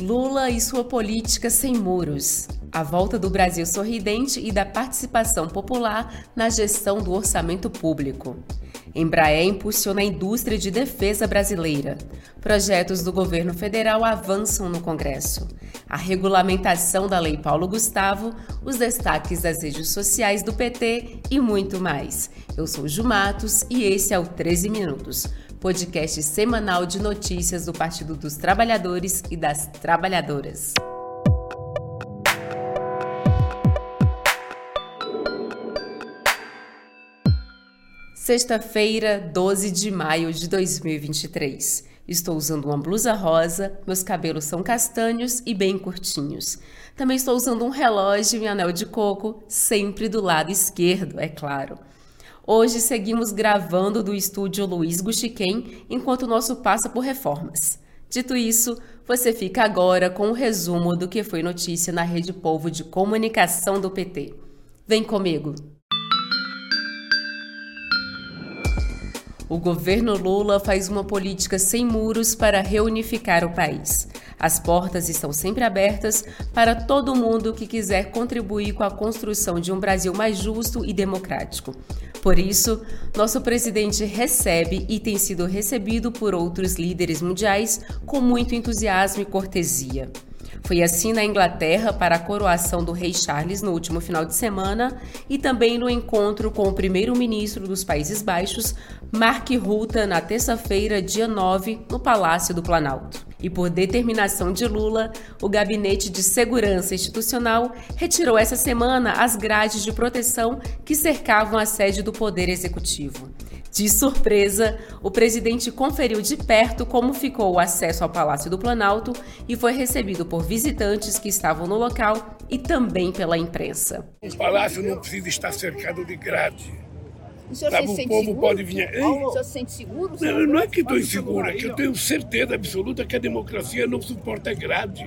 Lula e sua política sem muros. A volta do Brasil sorridente e da participação popular na gestão do orçamento público. Embraer impulsiona a indústria de defesa brasileira. Projetos do governo federal avançam no Congresso. A regulamentação da Lei Paulo Gustavo, os destaques das redes sociais do PT e muito mais. Eu sou Ju Matos e esse é o 13 Minutos podcast semanal de notícias do Partido dos Trabalhadores e das Trabalhadoras. Sexta-feira, 12 de maio de 2023. Estou usando uma blusa rosa, meus cabelos são castanhos e bem curtinhos. Também estou usando um relógio e anel de coco, sempre do lado esquerdo, é claro. Hoje seguimos gravando do estúdio Luiz Guxiquem enquanto o nosso passa por reformas. Dito isso, você fica agora com o um resumo do que foi notícia na Rede Povo de Comunicação do PT. Vem comigo! O governo Lula faz uma política sem muros para reunificar o país. As portas estão sempre abertas para todo mundo que quiser contribuir com a construção de um Brasil mais justo e democrático. Por isso, nosso presidente recebe e tem sido recebido por outros líderes mundiais com muito entusiasmo e cortesia. Foi assim na Inglaterra para a coroação do rei Charles no último final de semana e também no encontro com o primeiro-ministro dos Países Baixos, Mark Rutte, na terça-feira, dia 9, no Palácio do Planalto. E por determinação de Lula, o Gabinete de Segurança Institucional retirou essa semana as grades de proteção que cercavam a sede do Poder Executivo. De surpresa, o presidente conferiu de perto como ficou o acesso ao Palácio do Planalto e foi recebido por visitantes que estavam no local e também pela imprensa. O palácio não precisa estar cercado de grade. O senhor Sabe, se sente povo seguro? pode vir. Ei, o senhor se sente seguro? Não, não é que estou inseguro, é que eu tenho certeza absoluta que a democracia não suporta grade.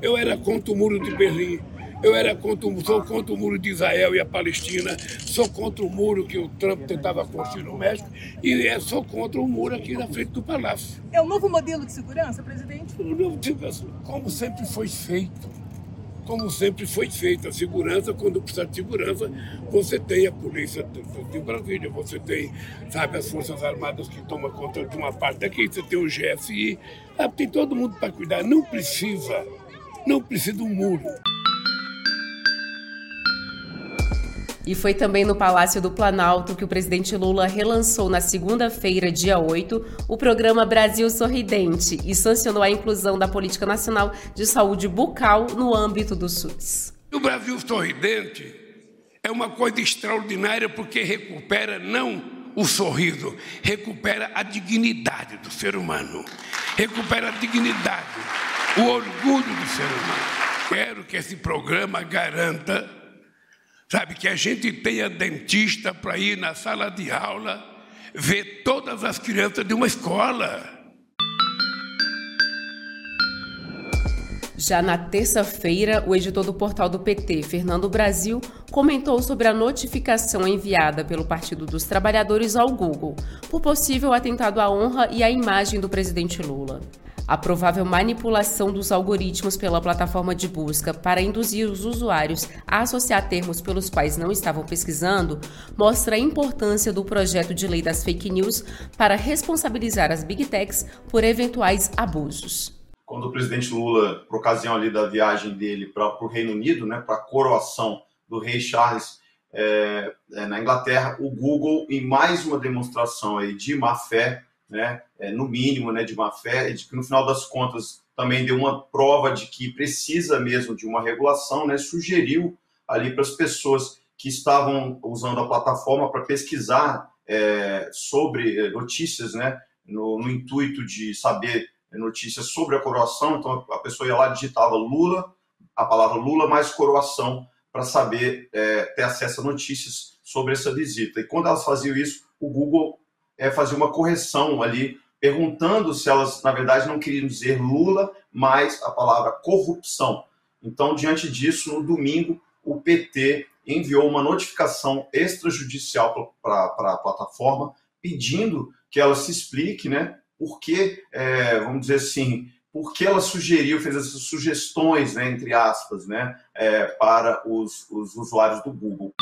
Eu era contra o muro de Berlim. Eu era contra, sou contra o muro de Israel e a Palestina, sou contra o muro que o Trump tentava construir no México e é, sou contra o muro aqui na frente do Palácio. É o novo modelo de segurança, presidente? Como sempre foi feito. Como sempre foi feito. A segurança, quando precisa de segurança, você tem a polícia de Brasília, você tem, sabe, as Forças Armadas que tomam conta de uma parte daqui, você tem o GSI, tem todo mundo para cuidar. Não precisa, não precisa um muro. E foi também no Palácio do Planalto que o presidente Lula relançou na segunda-feira, dia 8, o programa Brasil Sorridente e sancionou a inclusão da Política Nacional de Saúde Bucal no âmbito do SUS. O Brasil Sorridente é uma coisa extraordinária porque recupera não o sorriso, recupera a dignidade do ser humano, recupera a dignidade, o orgulho do ser humano. Quero que esse programa garanta Sabe, que a gente tenha dentista para ir na sala de aula ver todas as crianças de uma escola. Já na terça-feira, o editor do portal do PT, Fernando Brasil, comentou sobre a notificação enviada pelo Partido dos Trabalhadores ao Google por possível atentado à honra e à imagem do presidente Lula. A provável manipulação dos algoritmos pela plataforma de busca para induzir os usuários a associar termos pelos quais não estavam pesquisando mostra a importância do projeto de lei das fake news para responsabilizar as big techs por eventuais abusos. Quando o presidente Lula, por ocasião ali da viagem dele para o Reino Unido, né, para a coroação do rei Charles é, é, na Inglaterra, o Google, em mais uma demonstração aí de má fé, né, é, no mínimo, né, de má fé, de que no final das contas também deu uma prova de que precisa mesmo de uma regulação, né, sugeriu ali para as pessoas que estavam usando a plataforma para pesquisar é, sobre é, notícias, né, no, no, intuito de saber notícias sobre a coroação, então a pessoa ia lá digitava Lula, a palavra Lula mais coroação para saber é, ter acesso a notícias sobre essa visita. E quando elas faziam isso, o Google é, fazer uma correção ali, perguntando se elas, na verdade, não queriam dizer Lula, mas a palavra corrupção. Então, diante disso, no domingo, o PT enviou uma notificação extrajudicial para a plataforma, pedindo que ela se explique, né, porque, é, vamos dizer assim, porque ela sugeriu, fez essas sugestões, né, entre aspas, né, é, para os, os usuários do Google.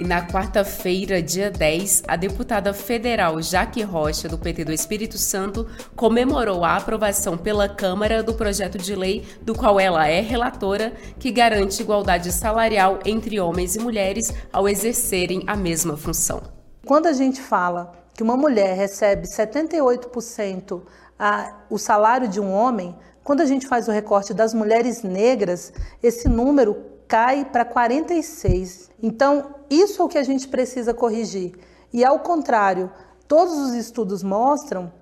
E na quarta-feira, dia 10, a deputada federal Jaque Rocha, do PT do Espírito Santo, comemorou a aprovação pela Câmara do projeto de lei do qual ela é relatora, que garante igualdade salarial entre homens e mulheres ao exercerem a mesma função. Quando a gente fala que uma mulher recebe 78% a, o salário de um homem, quando a gente faz o recorte das mulheres negras, esse número cai para 46. Então, isso é o que a gente precisa corrigir. E ao contrário, todos os estudos mostram,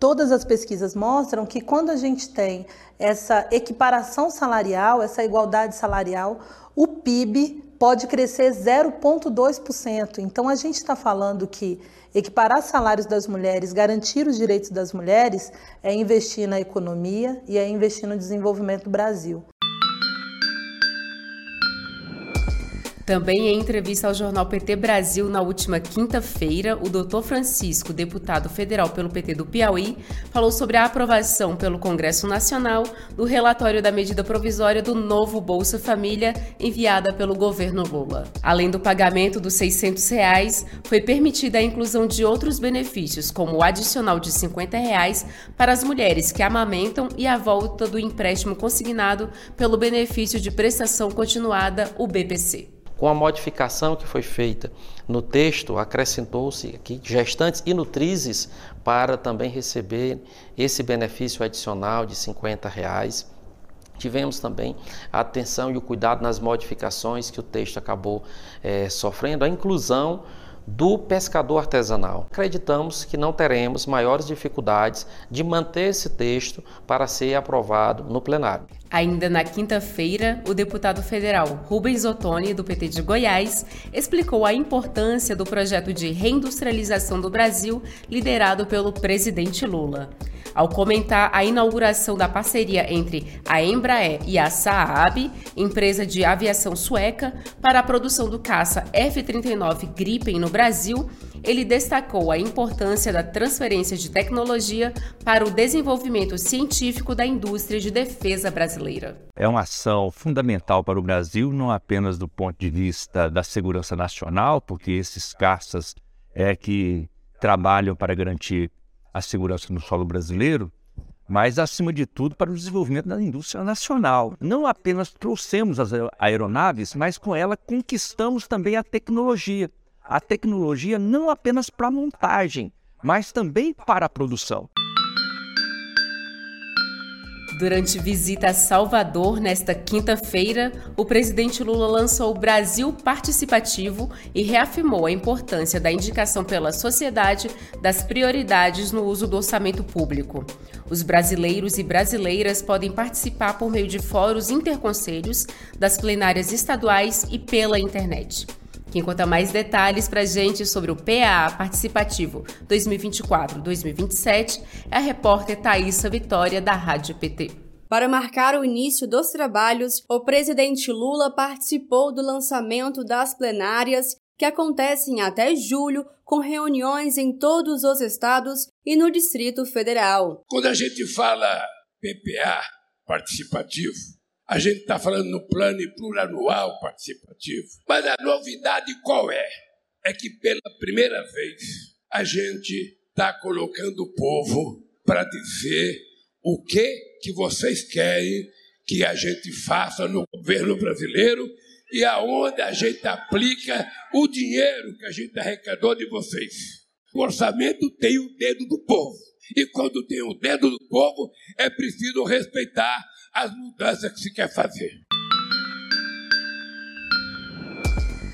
todas as pesquisas mostram que quando a gente tem essa equiparação salarial, essa igualdade salarial, o PIB pode crescer 0,2%. Então, a gente está falando que equiparar salários das mulheres, garantir os direitos das mulheres, é investir na economia e é investir no desenvolvimento do Brasil. Também em entrevista ao jornal PT Brasil na última quinta-feira, o doutor Francisco, deputado federal pelo PT do Piauí, falou sobre a aprovação pelo Congresso Nacional do relatório da medida provisória do novo Bolsa Família enviada pelo governo Lula. Além do pagamento dos 600 reais, foi permitida a inclusão de outros benefícios, como o adicional de 50 reais para as mulheres que amamentam e a volta do empréstimo consignado pelo benefício de prestação continuada, o BPC. Com a modificação que foi feita no texto, acrescentou-se aqui gestantes e nutrizes para também receber esse benefício adicional de 50 reais. Tivemos também a atenção e o cuidado nas modificações que o texto acabou é, sofrendo, a inclusão do pescador artesanal. Acreditamos que não teremos maiores dificuldades de manter esse texto para ser aprovado no plenário. Ainda na quinta-feira, o deputado federal Rubens Ottoni, do PT de Goiás, explicou a importância do projeto de reindustrialização do Brasil liderado pelo presidente Lula. Ao comentar a inauguração da parceria entre a Embraer e a Saab, empresa de aviação sueca, para a produção do caça F-39 Gripen no Brasil, ele destacou a importância da transferência de tecnologia para o desenvolvimento científico da indústria de defesa brasileira. É uma ação fundamental para o Brasil, não apenas do ponto de vista da segurança nacional, porque esses caças é que trabalham para garantir a segurança no solo brasileiro, mas, acima de tudo, para o desenvolvimento da indústria nacional. Não apenas trouxemos as aeronaves, mas com ela conquistamos também a tecnologia a tecnologia não apenas para montagem, mas também para a produção. Durante visita a Salvador nesta quinta-feira, o presidente Lula lançou o Brasil Participativo e reafirmou a importância da indicação pela sociedade das prioridades no uso do orçamento público. Os brasileiros e brasileiras podem participar por meio de fóruns interconselhos, das plenárias estaduais e pela internet. Quem conta mais detalhes para a gente sobre o PA Participativo 2024-2027 é a repórter Thaisa Vitória, da Rádio PT. Para marcar o início dos trabalhos, o presidente Lula participou do lançamento das plenárias que acontecem até julho, com reuniões em todos os estados e no Distrito Federal. Quando a gente fala PPA participativo, a gente está falando no plano plurianual participativo. Mas a novidade qual é? É que pela primeira vez a gente está colocando o povo para dizer o que, que vocês querem que a gente faça no governo brasileiro e aonde a gente aplica o dinheiro que a gente arrecadou de vocês. O orçamento tem o dedo do povo. E quando tem o dedo do povo, é preciso respeitar as mudanças que se quer fazer.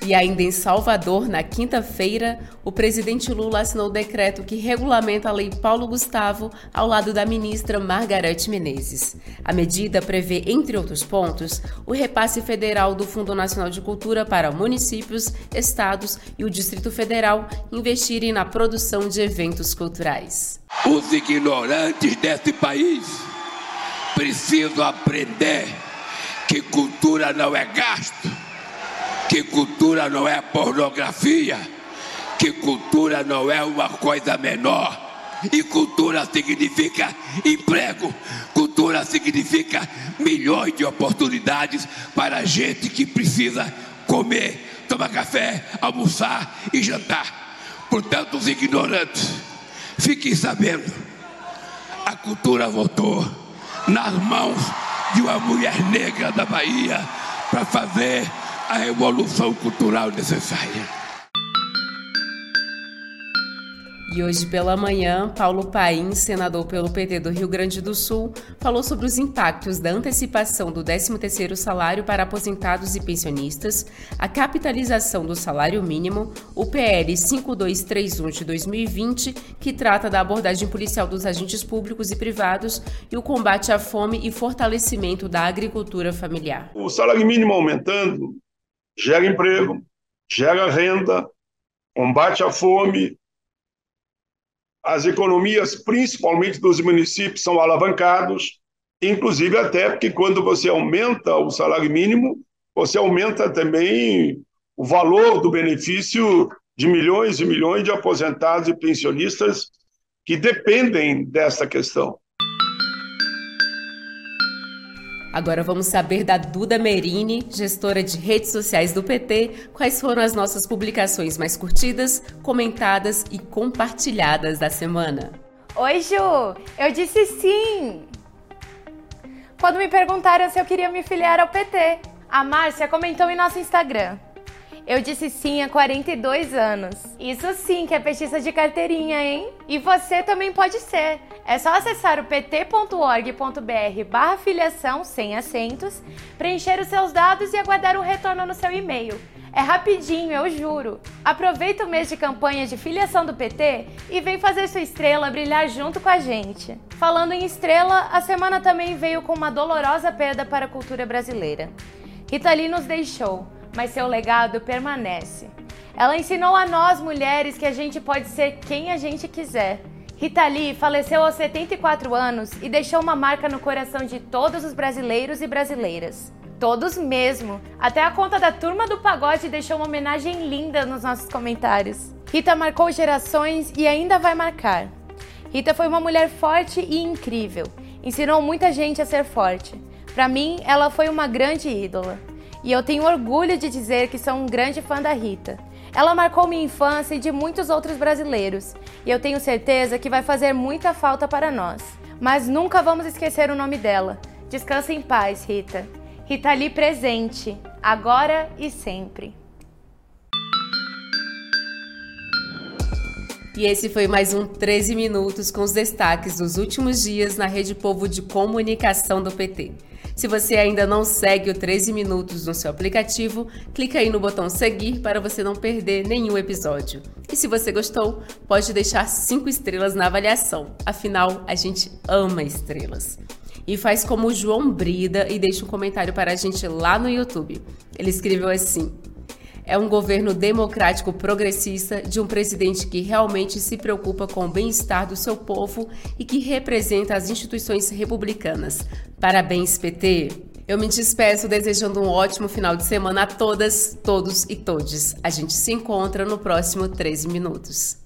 E ainda em Salvador, na quinta-feira, o presidente Lula assinou o decreto que regulamenta a Lei Paulo Gustavo ao lado da ministra Margarete Menezes. A medida prevê, entre outros pontos, o repasse federal do Fundo Nacional de Cultura para municípios, estados e o Distrito Federal investirem na produção de eventos culturais. Os ignorantes desse país preciso aprender que cultura não é gasto, que cultura não é pornografia, que cultura não é uma coisa menor, E cultura significa emprego. Cultura significa milhões de oportunidades para gente que precisa comer, tomar café, almoçar e jantar. Portanto, os ignorantes, fiquem sabendo, a cultura voltou nas mãos de uma mulher negra da Bahia para fazer a revolução cultural necessária. E hoje pela manhã, Paulo Paim, senador pelo PT do Rio Grande do Sul, falou sobre os impactos da antecipação do 13º salário para aposentados e pensionistas, a capitalização do salário mínimo, o PL 5231 de 2020, que trata da abordagem policial dos agentes públicos e privados, e o combate à fome e fortalecimento da agricultura familiar. O salário mínimo aumentando gera emprego, gera renda, combate à fome, as economias, principalmente dos municípios, são alavancados, inclusive até porque quando você aumenta o salário mínimo, você aumenta também o valor do benefício de milhões e milhões de aposentados e pensionistas que dependem dessa questão. Agora vamos saber da Duda Merini, gestora de redes sociais do PT, quais foram as nossas publicações mais curtidas, comentadas e compartilhadas da semana. Oi, Ju! Eu disse sim! Quando me perguntaram se eu queria me filiar ao PT, a Márcia comentou em nosso Instagram. Eu disse sim há 42 anos. Isso sim que é petista de carteirinha, hein? E você também pode ser. É só acessar o pt.org.br barra filiação sem acentos, preencher os seus dados e aguardar um retorno no seu e-mail. É rapidinho, eu juro. Aproveita o mês de campanha de filiação do PT e vem fazer sua estrela brilhar junto com a gente. Falando em estrela, a semana também veio com uma dolorosa perda para a cultura brasileira. Rita Lee nos deixou mas seu legado permanece. Ela ensinou a nós mulheres que a gente pode ser quem a gente quiser. Rita Lee faleceu aos 74 anos e deixou uma marca no coração de todos os brasileiros e brasileiras. Todos mesmo. Até a conta da turma do pagode deixou uma homenagem linda nos nossos comentários. Rita marcou gerações e ainda vai marcar. Rita foi uma mulher forte e incrível. Ensinou muita gente a ser forte. Para mim, ela foi uma grande ídola e eu tenho orgulho de dizer que sou um grande fã da Rita. Ela marcou minha infância e de muitos outros brasileiros, e eu tenho certeza que vai fazer muita falta para nós. Mas nunca vamos esquecer o nome dela. Descansa em paz, Rita. Rita ali presente, agora e sempre. E esse foi mais um 13 Minutos com os destaques dos últimos dias na Rede Povo de Comunicação do PT. Se você ainda não segue o 13 Minutos no seu aplicativo, clica aí no botão seguir para você não perder nenhum episódio. E se você gostou, pode deixar 5 estrelas na avaliação, afinal, a gente ama estrelas. E faz como o João Brida e deixa um comentário para a gente lá no YouTube. Ele escreveu assim: é um governo democrático progressista de um presidente que realmente se preocupa com o bem-estar do seu povo e que representa as instituições republicanas. Parabéns, PT! Eu me despeço desejando um ótimo final de semana a todas, todos e todes. A gente se encontra no próximo 13 minutos.